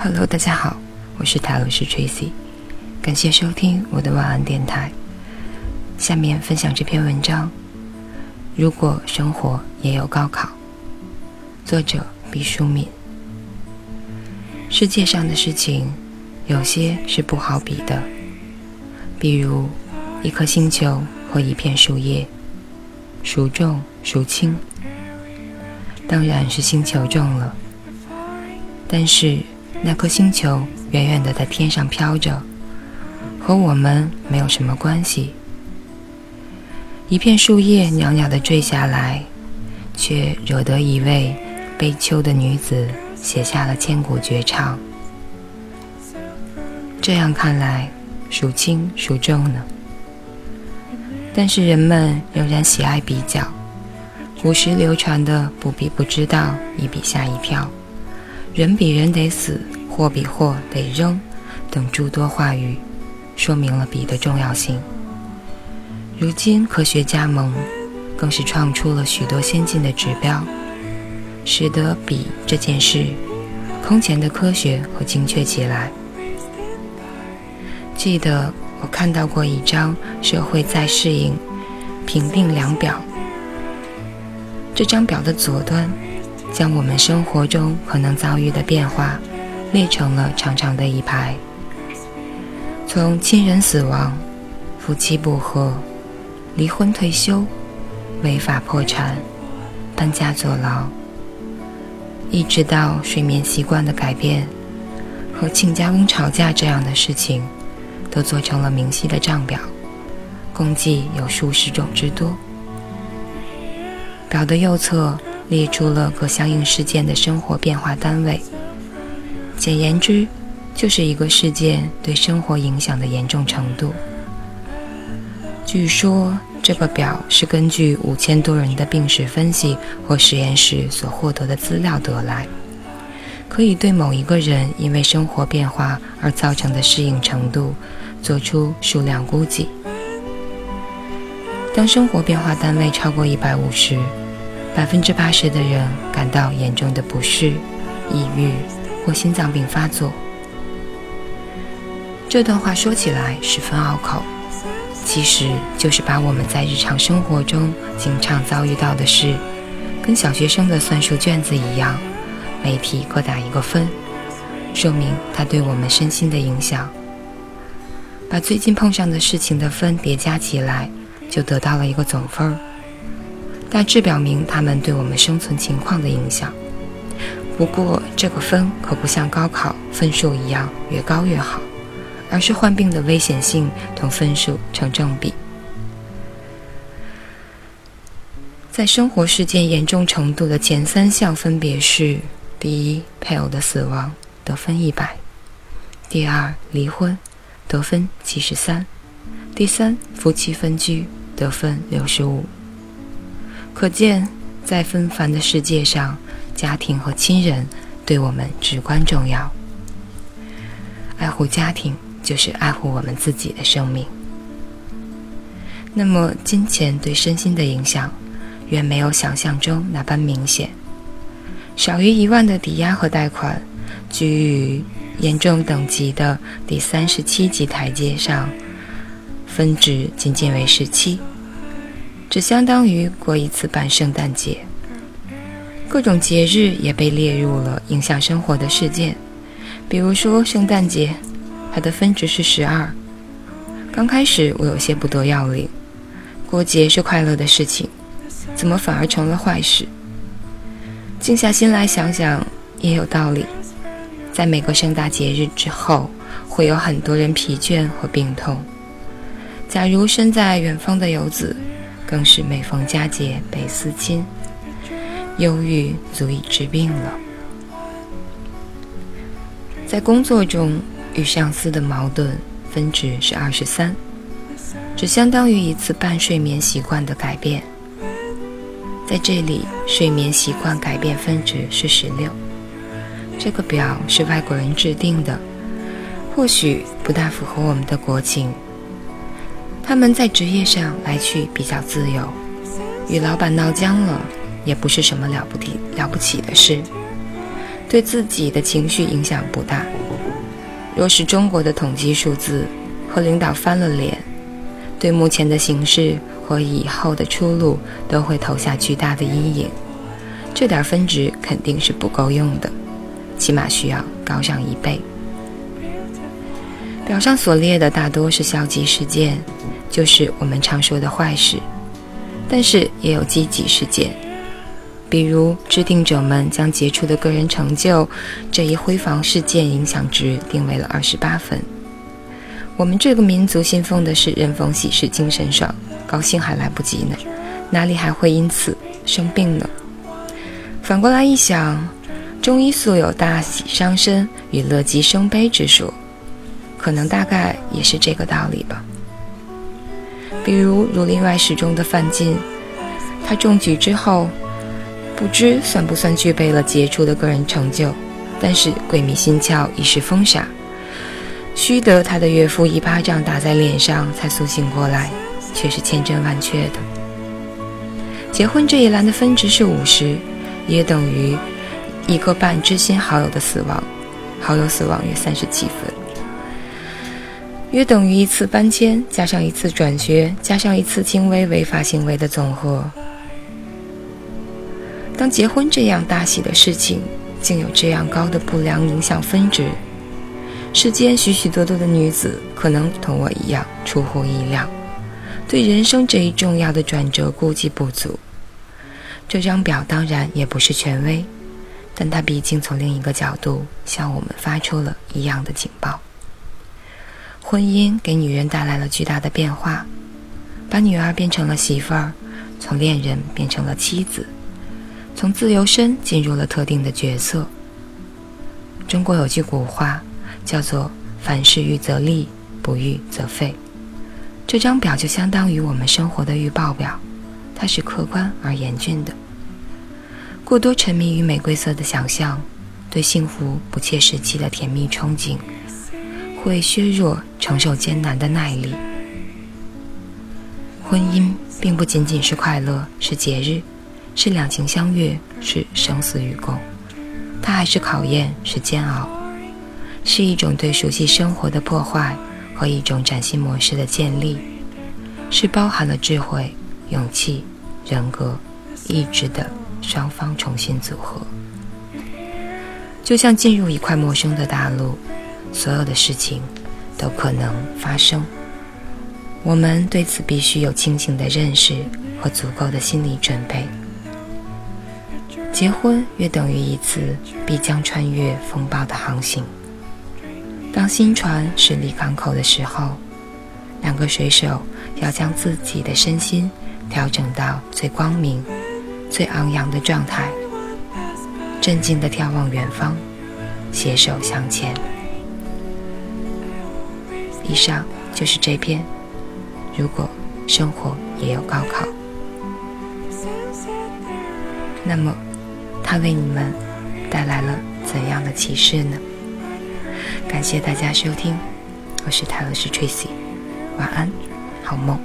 Hello，大家好，我是塔罗斯 Tracy，感谢收听我的晚安电台。下面分享这篇文章：如果生活也有高考，作者毕淑敏。世界上的事情，有些是不好比的，比如一颗星球和一片树叶，孰重孰轻？当然是星球重了，但是。那颗星球远远的在天上飘着，和我们没有什么关系。一片树叶袅袅的坠下来，却惹得一位悲秋的女子写下了千古绝唱。这样看来，孰轻孰重呢？但是人们仍然喜爱比较，古时流传的“不比不知道，一比吓一跳”。人比人得死，货比货得扔，等诸多话语，说明了比的重要性。如今科学加盟，更是创出了许多先进的指标，使得比这件事空前的科学和精确起来。记得我看到过一张社会再适应评定量表，这张表的左端。将我们生活中可能遭遇的变化列成了长长的一排，从亲人死亡、夫妻不和、离婚退休、违法破产、搬家坐牢，一直到睡眠习惯的改变和亲家公吵架这样的事情，都做成了明晰的账表，共计有数十种之多。表的右侧。列出了各相应事件的生活变化单位，简言之，就是一个事件对生活影响的严重程度。据说这个表是根据五千多人的病史分析或实验室所获得的资料得来，可以对某一个人因为生活变化而造成的适应程度做出数量估计。当生活变化单位超过一百五十。百分之八十的人感到严重的不适、抑郁或心脏病发作。这段话说起来十分拗口，其实就是把我们在日常生活中经常遭遇到的事，跟小学生的算术卷子一样，每题各打一个分，说明它对我们身心的影响。把最近碰上的事情的分叠加起来，就得到了一个总分儿。大致表明他们对我们生存情况的影响。不过，这个分可不像高考分数一样越高越好，而是患病的危险性同分数成正比。在生活事件严重程度的前三项分别是：第一，配偶的死亡，得分一百；第二，离婚，得分七十三；第三，夫妻分居，得分六十五。可见，在纷繁的世界上，家庭和亲人对我们至关重要。爱护家庭，就是爱护我们自己的生命。那么，金钱对身心的影响，远没有想象中那般明显。少于一万的抵押和贷款，居于严重等级的第三十七级台阶上，分值仅仅为十七。只相当于过一次半圣诞节，各种节日也被列入了影响生活的事件。比如说圣诞节，它的分值是十二。刚开始我有些不得要领，过节是快乐的事情，怎么反而成了坏事？静下心来想想，也有道理。在每个盛大节日之后，会有很多人疲倦和病痛。假如身在远方的游子，更是每逢佳节倍思亲，忧郁足以治病了。在工作中与上司的矛盾分值是二十三，只相当于一次半睡眠习惯的改变。在这里，睡眠习惯改变分值是十六。这个表是外国人制定的，或许不大符合我们的国情。他们在职业上来去比较自由，与老板闹僵了也不是什么了不地了不起的事，对自己的情绪影响不大。若是中国的统计数字和领导翻了脸，对目前的形势和以后的出路都会投下巨大的阴影。这点分值肯定是不够用的，起码需要高上一倍。表上所列的大多是消极事件。就是我们常说的坏事，但是也有积极事件，比如制定者们将杰出的个人成就这一辉煌事件影响值定为了二十八分。我们这个民族信奉的是人逢喜事精神爽，高兴还来不及呢，哪里还会因此生病呢？反过来一想，中医素有大喜伤身与乐极生悲之说，可能大概也是这个道理吧。比如《儒林外史》中的范进，他中举之后，不知算不算具备了杰出的个人成就，但是鬼迷心窍，一时疯傻，须得他的岳父一巴掌打在脸上才苏醒过来，却是千真万确的。结婚这一栏的分值是五十，也等于一个半知心好友的死亡，好友死亡约三十七分。约等于一次搬迁加上一次转学加上一次轻微违法行为的总和。当结婚这样大喜的事情竟有这样高的不良影响分值，世间许许多多的女子可能同我一样出乎意料，对人生这一重要的转折估计不足。这张表当然也不是权威，但它毕竟从另一个角度向我们发出了一样的警报。婚姻给女人带来了巨大的变化，把女儿变成了媳妇儿，从恋人变成了妻子，从自由身进入了特定的角色。中国有句古话，叫做“凡事预则立，不预则废”。这张表就相当于我们生活的预报表，它是客观而严峻的。过多沉迷于玫瑰色的想象，对幸福不切实际的甜蜜憧憬。会削弱承受艰难的耐力。婚姻并不仅仅是快乐，是节日，是两情相悦，是生死与共，它还是考验，是煎熬，是一种对熟悉生活的破坏和一种崭新模式的建立，是包含了智慧、勇气、人格、意志的双方重新组合，就像进入一块陌生的大陆。所有的事情都可能发生，我们对此必须有清醒的认识和足够的心理准备。结婚约等于一次必将穿越风暴的航行。当新船驶离港口的时候，两个水手要将自己的身心调整到最光明、最昂扬的状态，镇静地眺望远方，携手向前。以上就是这篇。如果生活也有高考，那么它为你们带来了怎样的启示呢？感谢大家收听，我是泰勒斯 Tracy，晚安，好梦。